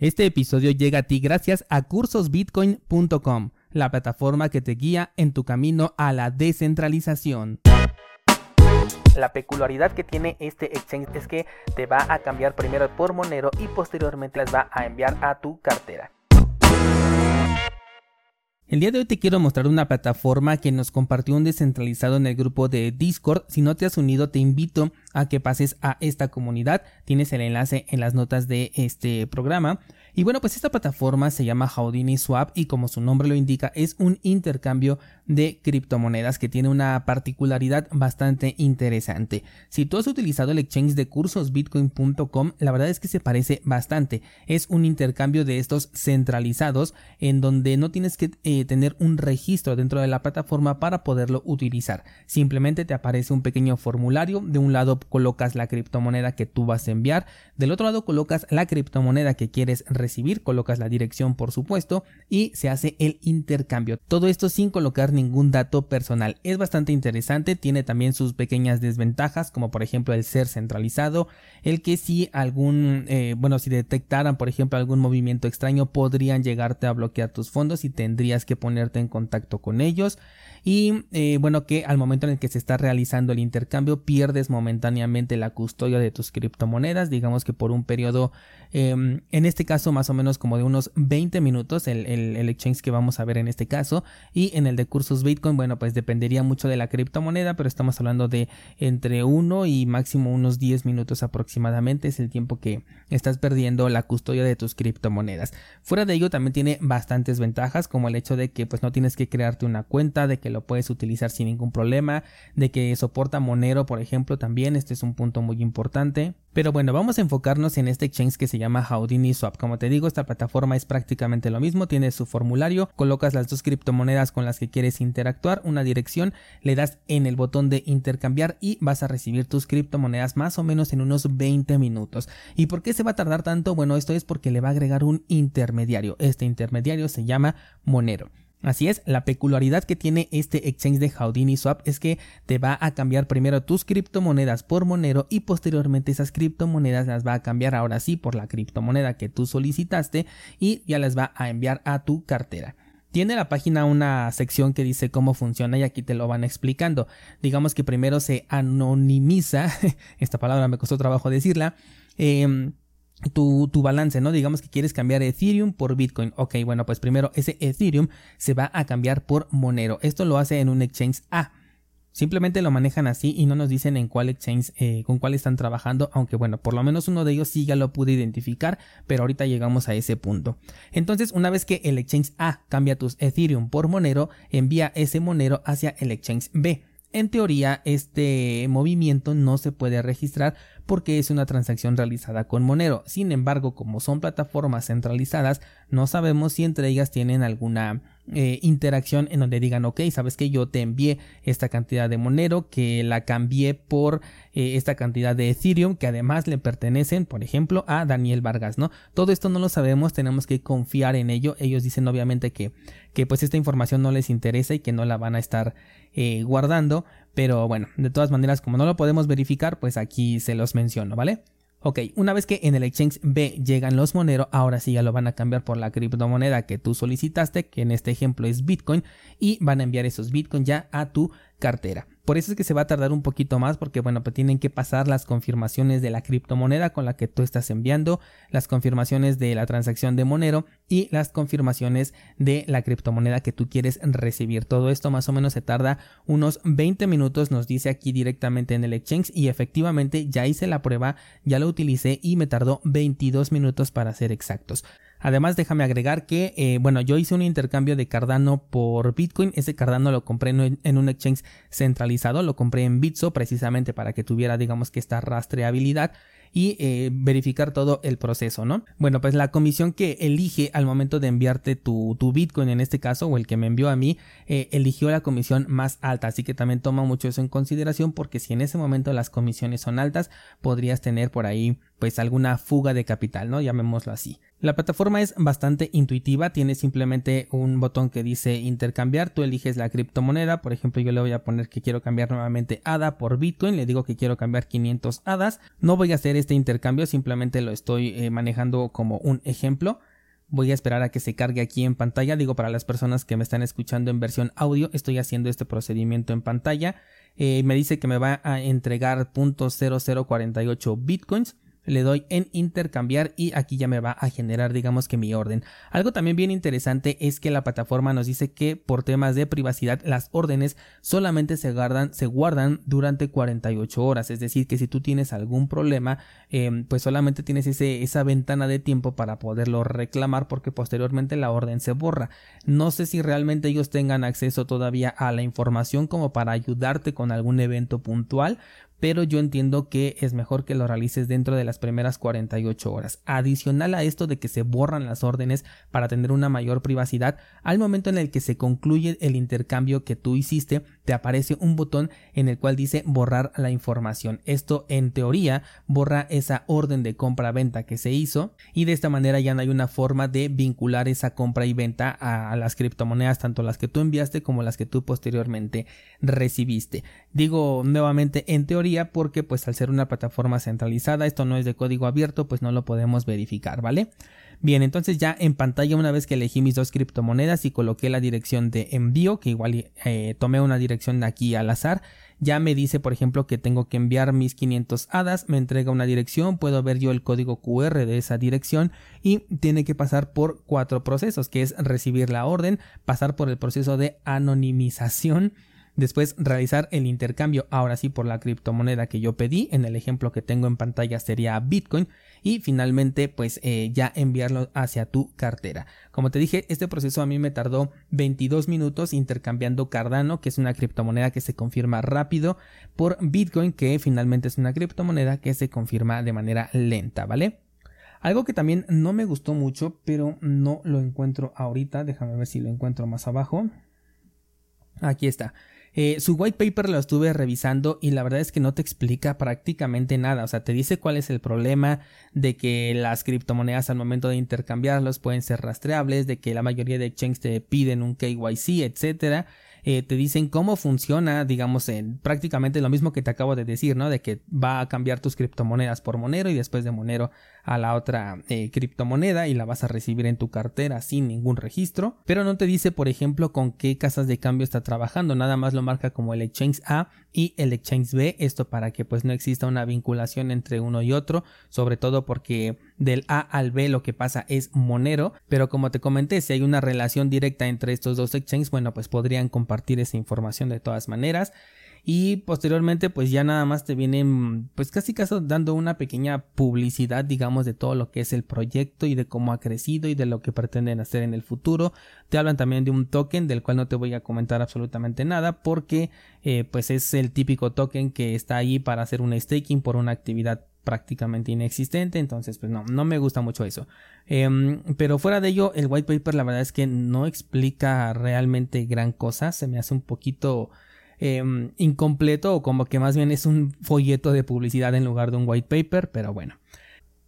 Este episodio llega a ti gracias a cursosbitcoin.com, la plataforma que te guía en tu camino a la descentralización. La peculiaridad que tiene este exchange es que te va a cambiar primero por Monero y posteriormente las va a enviar a tu cartera. El día de hoy te quiero mostrar una plataforma que nos compartió un descentralizado en el grupo de Discord. Si no te has unido, te invito a que pases a esta comunidad. Tienes el enlace en las notas de este programa. Y bueno, pues esta plataforma se llama Houdini Swap y como su nombre lo indica, es un intercambio de criptomonedas que tiene una particularidad bastante interesante. Si tú has utilizado el exchange de cursosbitcoin.com, la verdad es que se parece bastante. Es un intercambio de estos centralizados en donde no tienes que eh, tener un registro dentro de la plataforma para poderlo utilizar. Simplemente te aparece un pequeño formulario. De un lado colocas la criptomoneda que tú vas a enviar, del otro lado colocas la criptomoneda que quieres recibir, colocas la dirección por supuesto y se hace el intercambio. Todo esto sin colocar ningún dato personal. Es bastante interesante, tiene también sus pequeñas desventajas como por ejemplo el ser centralizado, el que si algún, eh, bueno, si detectaran por ejemplo algún movimiento extraño podrían llegarte a bloquear tus fondos y tendrías que ponerte en contacto con ellos y eh, bueno que al momento en el que se está realizando el intercambio pierdes momentáneamente la custodia de tus criptomonedas digamos que por un periodo em, en este caso más o menos como de unos 20 minutos el, el, exchange que vamos a ver en este caso y en el de cursos bitcoin bueno pues dependería mucho de la criptomoneda pero estamos hablando de entre 1 y máximo unos 10 minutos aproximadamente es el tiempo que estás perdiendo la custodia de tus criptomonedas fuera de ello también tiene bastantes ventajas como el hecho de que pues no tienes que crearte una cuenta de que lo puedes utilizar sin ningún problema, de que soporta Monero, por ejemplo, también, este es un punto muy importante. Pero bueno, vamos a enfocarnos en este exchange que se llama Houdini Swap. Como te digo, esta plataforma es prácticamente lo mismo, tiene su formulario, colocas las dos criptomonedas con las que quieres interactuar, una dirección, le das en el botón de intercambiar y vas a recibir tus criptomonedas más o menos en unos 20 minutos. ¿Y por qué se va a tardar tanto? Bueno, esto es porque le va a agregar un intermediario. Este intermediario se llama Monero. Así es, la peculiaridad que tiene este exchange de Houdini Swap es que te va a cambiar primero tus criptomonedas por Monero y posteriormente esas criptomonedas las va a cambiar ahora sí por la criptomoneda que tú solicitaste y ya las va a enviar a tu cartera. Tiene la página una sección que dice cómo funciona y aquí te lo van explicando. Digamos que primero se anonimiza, esta palabra me costó trabajo decirla, eh, tu, tu, balance, ¿no? Digamos que quieres cambiar Ethereum por Bitcoin. Ok, bueno, pues primero ese Ethereum se va a cambiar por Monero. Esto lo hace en un exchange A. Simplemente lo manejan así y no nos dicen en cuál exchange, eh, con cuál están trabajando, aunque bueno, por lo menos uno de ellos sí ya lo pude identificar, pero ahorita llegamos a ese punto. Entonces, una vez que el exchange A cambia tus Ethereum por Monero, envía ese Monero hacia el exchange B. En teoría, este movimiento no se puede registrar porque es una transacción realizada con Monero. Sin embargo, como son plataformas centralizadas, no sabemos si entre ellas tienen alguna eh, interacción en donde digan, ok, sabes que yo te envié esta cantidad de Monero, que la cambié por eh, esta cantidad de Ethereum, que además le pertenecen, por ejemplo, a Daniel Vargas, ¿no? Todo esto no lo sabemos, tenemos que confiar en ello. Ellos dicen obviamente que, que pues esta información no les interesa y que no la van a estar eh, guardando, pero bueno, de todas maneras, como no lo podemos verificar, pues aquí se los menciono, ¿vale? Ok, una vez que en el exchange B llegan los Monero, ahora sí ya lo van a cambiar por la criptomoneda que tú solicitaste, que en este ejemplo es Bitcoin, y van a enviar esos Bitcoin ya a tu cartera. Por eso es que se va a tardar un poquito más porque bueno, pues tienen que pasar las confirmaciones de la criptomoneda con la que tú estás enviando, las confirmaciones de la transacción de Monero y las confirmaciones de la criptomoneda que tú quieres recibir. Todo esto más o menos se tarda unos 20 minutos, nos dice aquí directamente en el exchange y efectivamente ya hice la prueba, ya lo utilicé y me tardó 22 minutos para ser exactos. Además, déjame agregar que, eh, bueno, yo hice un intercambio de Cardano por Bitcoin. Ese Cardano lo compré en, un exchange centralizado, lo compré en Bitso precisamente para que tuviera, digamos que esta rastreabilidad y eh, verificar todo el proceso, ¿no? Bueno, pues la comisión que elige al momento de enviarte tu, Bitcoin en este caso, o el que me envió a mí, eh, eligió la comisión más alta, así que también toma mucho eso en consideración porque si en ese momento las comisiones son altas, podrías tener por ahí pues alguna fuga de capital, ¿no? Llamémoslo así. La plataforma es bastante intuitiva, tiene simplemente un botón que dice intercambiar, tú eliges la criptomoneda, por ejemplo yo le voy a poner que quiero cambiar nuevamente ADA por Bitcoin, le digo que quiero cambiar 500 ADAs, no voy a hacer este intercambio, simplemente lo estoy eh, manejando como un ejemplo. Voy a esperar a que se cargue aquí en pantalla. Digo, para las personas que me están escuchando en versión audio, estoy haciendo este procedimiento en pantalla. Eh, me dice que me va a entregar .0048 bitcoins le doy en intercambiar y aquí ya me va a generar digamos que mi orden. Algo también bien interesante es que la plataforma nos dice que por temas de privacidad las órdenes solamente se guardan, se guardan durante 48 horas, es decir que si tú tienes algún problema em, pues solamente tienes ese, esa ventana de tiempo para poderlo reclamar porque posteriormente la orden se borra. No sé si realmente ellos tengan acceso todavía a la información como para ayudarte con algún evento puntual, pero yo entiendo que es mejor que lo realices dentro de las primeras 48 horas. Adicional a esto de que se borran las órdenes para tener una mayor privacidad, al momento en el que se concluye el intercambio que tú hiciste, aparece un botón en el cual dice borrar la información. Esto en teoría borra esa orden de compra-venta que se hizo y de esta manera ya no hay una forma de vincular esa compra y venta a, las criptomonedas, tanto las que tú enviaste como las que tú posteriormente recibiste. Digo nuevamente en teoría porque pues al ser una plataforma centralizada esto no es de código abierto pues no lo podemos verificar, ¿vale? Bien, entonces ya en pantalla una vez que elegí mis dos criptomonedas y coloqué la dirección de envío, que igual eh, tomé una dirección de aquí al azar, ya me dice por ejemplo que tengo que enviar mis 500 hadas, me entrega una dirección, puedo ver yo el código QR de esa dirección y tiene que pasar por cuatro procesos, que es recibir la orden, pasar por el proceso de anonimización, Después realizar el intercambio ahora sí por la criptomoneda que yo pedí. En el ejemplo que tengo en pantalla sería Bitcoin. Y finalmente pues eh, ya enviarlo hacia tu cartera. Como te dije, este proceso a mí me tardó 22 minutos intercambiando Cardano, que es una criptomoneda que se confirma rápido, por Bitcoin, que finalmente es una criptomoneda que se confirma de manera lenta, ¿vale? Algo que también no me gustó mucho, pero no lo encuentro ahorita. Déjame ver si lo encuentro más abajo. Aquí está. Eh, su white paper lo estuve revisando y la verdad es que no te explica prácticamente nada. O sea, te dice cuál es el problema de que las criptomonedas al momento de intercambiarlos pueden ser rastreables, de que la mayoría de exchanges te piden un KYC, etcétera. Eh, te dicen cómo funciona, digamos, en prácticamente lo mismo que te acabo de decir, ¿no? De que va a cambiar tus criptomonedas por Monero y después de Monero a la otra eh, criptomoneda y la vas a recibir en tu cartera sin ningún registro, pero no te dice, por ejemplo, con qué casas de cambio está trabajando, nada más lo marca como el exchange A y el exchange B, esto para que pues no exista una vinculación entre uno y otro, sobre todo porque del A al B lo que pasa es Monero, pero como te comenté, si hay una relación directa entre estos dos exchanges, bueno, pues podrían compartir esa información de todas maneras y posteriormente pues ya nada más te vienen pues casi casi dando una pequeña publicidad digamos de todo lo que es el proyecto y de cómo ha crecido y de lo que pretenden hacer en el futuro. Te hablan también de un token del cual no te voy a comentar absolutamente nada porque eh, pues es el típico token que está ahí para hacer un staking por una actividad prácticamente inexistente. Entonces pues no no me gusta mucho eso. Em, pero fuera de ello el white paper la verdad es que no explica realmente gran cosa. Se me hace un poquito Em, incompleto o como que más bien es un folleto de publicidad en lugar de un white paper, pero bueno.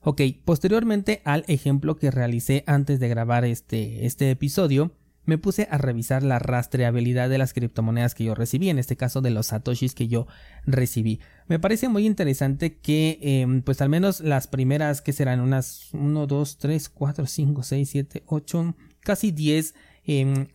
Ok, posteriormente al ejemplo que realicé antes de grabar este, este episodio, me puse a revisar la rastreabilidad de las criptomonedas que yo recibí, en este caso de los satoshis que yo recibí. Me parece muy interesante que, em, pues al menos las primeras, que serán unas 1, 2, 3, 4, 5, 6, 7, 8, casi 10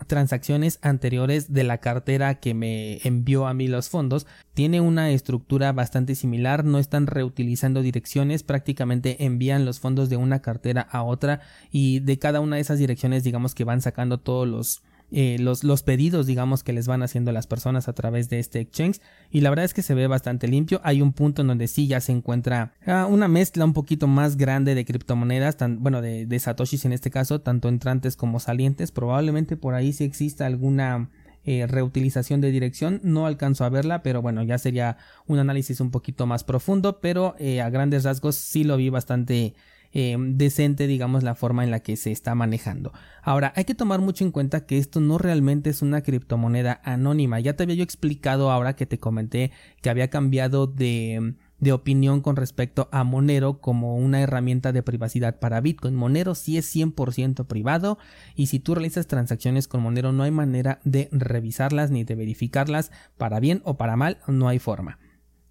transacciones anteriores de la cartera que me envió a mí los fondos tiene una estructura bastante similar no están reutilizando direcciones prácticamente envían los fondos de una cartera a otra y de cada una de esas direcciones digamos que van sacando todos los eh, los, los, pedidos, digamos, que les van haciendo las personas a través de este exchange. Y la verdad es que se ve bastante limpio. Hay un punto en donde sí ya se encuentra ah, una mezcla un poquito más grande de criptomonedas, tan, bueno, de, de satoshis en este caso, tanto entrantes como salientes. Probablemente por ahí sí exista alguna eh, reutilización de dirección. No alcanzo a verla, pero bueno, ya sería un análisis un poquito más profundo. Pero eh, a grandes rasgos sí lo vi bastante Em, decente, digamos, la forma en la que se está manejando. Ahora, hay que tomar mucho en cuenta que esto no realmente es una criptomoneda anónima. Ya te había yo explicado ahora que te comenté que había cambiado de de opinión con respecto a Monero como una herramienta de privacidad para Bitcoin. Monero sí es 100% privado y si tú realizas transacciones con Monero no hay manera de revisarlas ni de verificarlas para bien o para mal, no hay forma.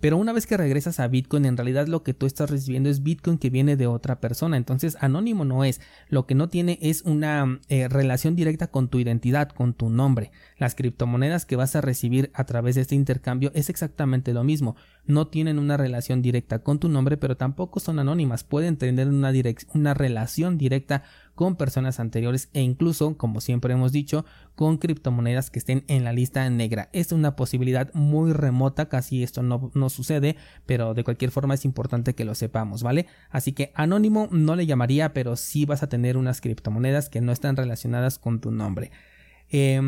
Pero una vez que regresas a Bitcoin, en realidad lo que tú estás recibiendo es Bitcoin que viene de otra persona. Entonces, anónimo no es. Lo que no tiene es una eh, relación directa con tu identidad, con tu nombre. Las criptomonedas que vas a recibir a través de este intercambio es exactamente lo mismo. No tienen una relación directa con tu nombre, pero tampoco son anónimas. Pueden tener una, una relación directa con personas anteriores e incluso, como siempre hemos dicho, con criptomonedas que estén en la lista negra. Es una posibilidad muy remota, casi esto no, no sucede, pero de cualquier forma es importante que lo sepamos, ¿vale? Así que anónimo no le llamaría, pero sí vas a tener unas criptomonedas que no están relacionadas con tu nombre. Eh,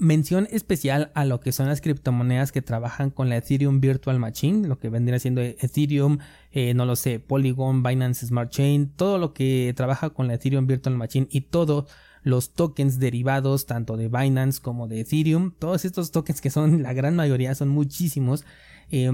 mención especial a lo que son las criptomonedas que trabajan con la Ethereum Virtual Machine, lo que vendría siendo Ethereum, eh, no lo sé, Polygon, Binance Smart Chain, todo lo que trabaja con la Ethereum Virtual Machine y todos los tokens derivados tanto de Binance como de Ethereum, todos estos tokens que son la gran mayoría, son muchísimos, eh,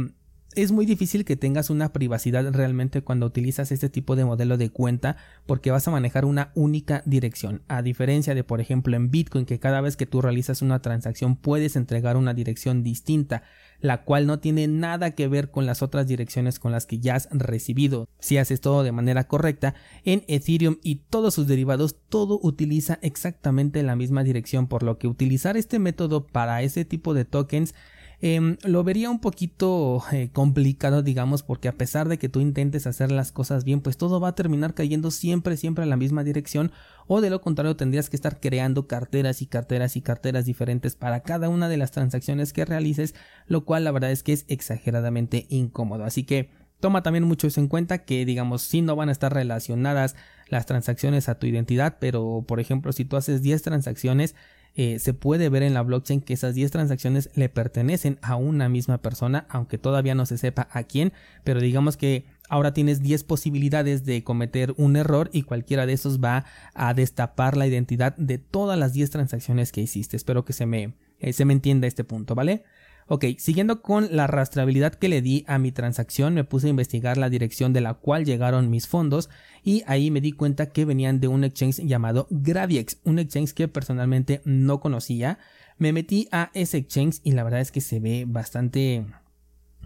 es muy difícil que tengas una privacidad realmente cuando utilizas este tipo de modelo de cuenta porque vas a manejar una única dirección. A diferencia de, por ejemplo, en Bitcoin, que cada vez que tú realizas una transacción puedes entregar una dirección distinta, la cual no tiene nada que ver con las otras direcciones con las que ya has recibido. Si haces todo de manera correcta, en Ethereum y todos sus derivados, todo utiliza exactamente la misma dirección, por lo que utilizar este método para ese tipo de tokens Em, lo vería un poquito eh, complicado, digamos, porque a pesar de que tú intentes hacer las cosas bien, pues todo va a terminar cayendo siempre, siempre en la misma dirección, o de lo contrario tendrías que estar creando carteras y carteras y carteras diferentes para cada una de las transacciones que realices, lo cual la verdad es que es exageradamente incómodo. Así que toma también mucho eso en cuenta que digamos si no van a estar relacionadas las transacciones a tu identidad pero por ejemplo si tú haces 10 transacciones eh, se puede ver en la blockchain que esas 10 transacciones le pertenecen a una misma persona, aunque todavía no se sepa a quién, pero digamos que ahora tienes 10 posibilidades de cometer un error y cualquiera de esos va a destapar la identidad de todas las 10 transacciones que hiciste. Espero que se me, eh, se me entienda este punto, ¿vale? Ok, siguiendo con la rastreabilidad que le di a mi transacción, me puse a investigar la dirección de la cual llegaron mis fondos y ahí me di cuenta que venían de un exchange llamado Graviex, un exchange que personalmente no conocía. Me metí a ese exchange y la verdad es que se ve bastante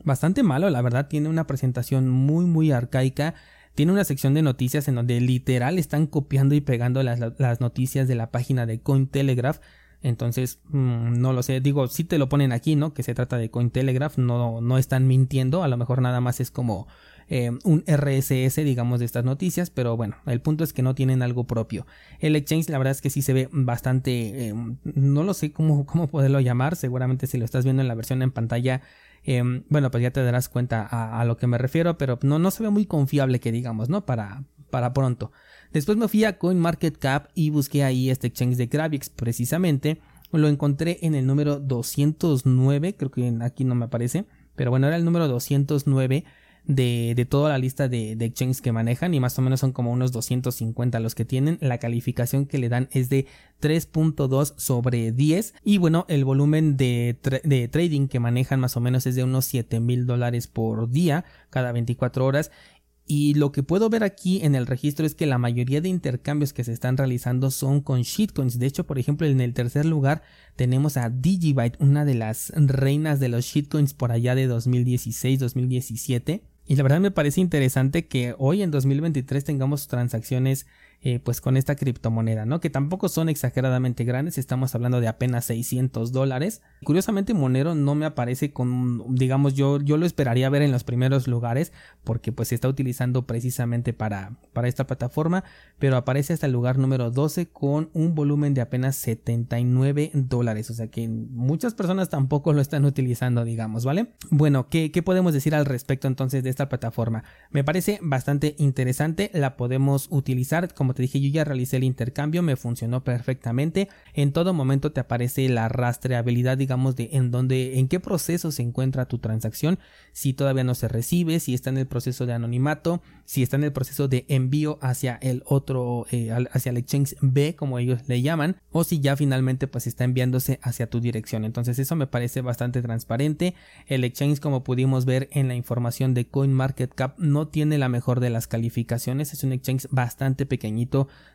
bastante malo, la verdad tiene una presentación muy muy arcaica. Tiene una sección de noticias en donde literal están copiando y pegando las, las noticias de la página de Cointelegraph entonces, mm, no lo sé, digo, si te lo ponen aquí, ¿no? Que se trata de Cointelegraph, no, no están mintiendo, a lo mejor nada más es como eh, un RSS, digamos, de estas noticias, pero bueno, el punto es que no tienen algo propio. El exchange, la verdad es que sí se ve bastante, eh, no lo sé cómo, cómo poderlo llamar, seguramente si lo estás viendo en la versión en pantalla, eh, bueno, pues ya te darás cuenta a, a, lo que me refiero, pero no, no se ve muy confiable que digamos, ¿no? Para, para pronto. Después me fui a CoinMarketCap y busqué ahí este exchange de Gravix precisamente. Lo encontré en el número 209, creo que aquí no me aparece, pero bueno, era el número 209 de, de toda la lista de, exchanges que manejan y más o menos son como unos 250 los que tienen. La calificación que le dan es de 3.2 sobre 10 y bueno, el volumen de, de trading que manejan más o menos es de unos 7 mil dólares por día cada 24 horas y lo que puedo ver aquí en el registro es que la mayoría de intercambios que se están realizando son con shitcoins. De hecho, por ejemplo, en el tercer lugar tenemos a Digibyte, una de las reinas de los shitcoins por allá de 2016-2017. Y la verdad me parece interesante que hoy en 2023 tengamos transacciones eh, pues con esta criptomoneda, ¿no? Que tampoco son exageradamente grandes, estamos hablando de apenas 600 dólares. Curiosamente Monero no me aparece con, digamos, yo, yo lo esperaría ver en los primeros lugares porque pues se está utilizando precisamente para, para esta plataforma, pero aparece hasta el lugar número 12 con un volumen de apenas 79 dólares, o sea que muchas personas tampoco lo están utilizando, digamos, ¿vale? Bueno, ¿qué, qué podemos decir al respecto entonces de esta plataforma? Me parece bastante interesante, la podemos utilizar como como te dije, yo ya realicé el intercambio, me funcionó perfectamente. En todo momento te aparece la rastreabilidad, digamos, de en dónde, en qué proceso se encuentra tu transacción, si todavía no se recibe, si está en el proceso de anonimato, si está en el proceso de envío hacia el otro, eh, hacia el exchange B, como ellos le llaman, o si ya finalmente pues está enviándose hacia tu dirección. Entonces eso me parece bastante transparente. El exchange, como pudimos ver en la información de CoinMarketCap, no tiene la mejor de las calificaciones. Es un exchange bastante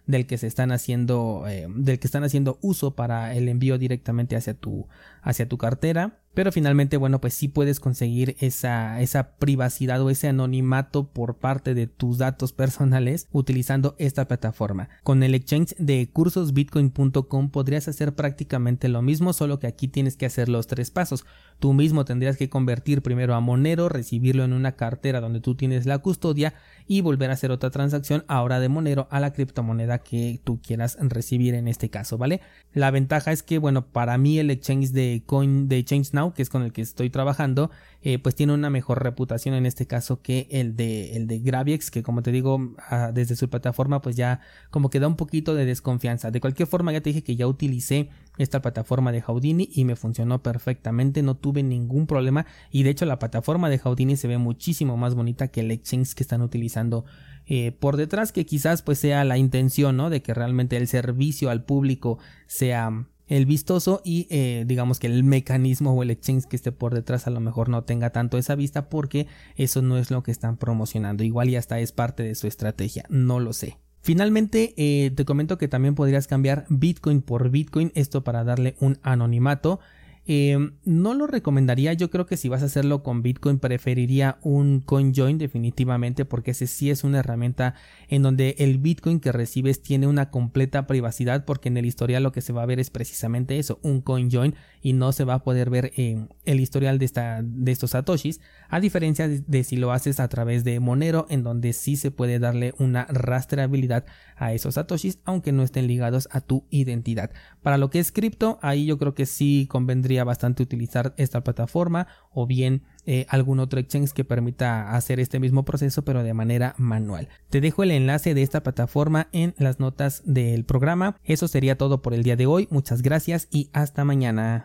del que se están haciendo, eh, del que están haciendo uso para el envío directamente hacia tu, hacia tu cartera. Pero finalmente, bueno, pues sí puedes conseguir esa, esa privacidad o ese anonimato por parte de tus datos personales utilizando esta plataforma. Con el exchange de cursosbitcoin.com podrías hacer prácticamente lo mismo, solo que aquí tienes que hacer los tres pasos. Tú mismo tendrías que convertir primero a Monero, recibirlo en una cartera donde tú tienes la custodia y volver a hacer otra transacción ahora de Monero a la criptomoneda que tú quieras recibir en este caso, ¿vale? La ventaja es que, bueno, para mí el exchange de Coin de Exchange Now, que es con el que estoy trabajando, eh, pues tiene una mejor reputación en este caso que el de, el de Graviex, que como te digo, ah, desde su plataforma, pues ya como que da un poquito de desconfianza. De cualquier forma, ya te dije que ya utilicé esta plataforma de Houdini y me funcionó perfectamente, no tuve ningún problema y de hecho la plataforma de Houdini se ve muchísimo más bonita que el exchange que están utilizando eh, por detrás que quizás pues sea la intención ¿no? de que realmente el servicio al público sea el vistoso y eh, digamos que el mecanismo o el exchange que esté por detrás a lo mejor no tenga tanto esa vista porque eso no es lo que están promocionando. Igual y hasta es parte de su estrategia. No lo sé. Finalmente, eh, te comento que también podrías cambiar Bitcoin por Bitcoin, esto para darle un anonimato. Em, no lo recomendaría, yo creo que si vas a hacerlo con Bitcoin preferiría un CoinJoin definitivamente porque ese sí es una herramienta en donde el Bitcoin que recibes tiene una completa privacidad porque en el historial lo que se va a ver es precisamente eso, un CoinJoin y no se va a poder ver eh, el historial de, esta, de estos satoshis a diferencia de, si lo haces a través de Monero en donde sí se puede darle una rastreabilidad a esos satoshis aunque no estén ligados a tu identidad. Para lo que es cripto ahí yo creo que sí convendría bastante utilizar esta plataforma o bien eh, algún otro exchange que permita hacer este mismo proceso pero de manera manual. Te dejo el enlace de esta plataforma en las notas del programa. Eso sería todo por el día de hoy. Muchas gracias y hasta mañana.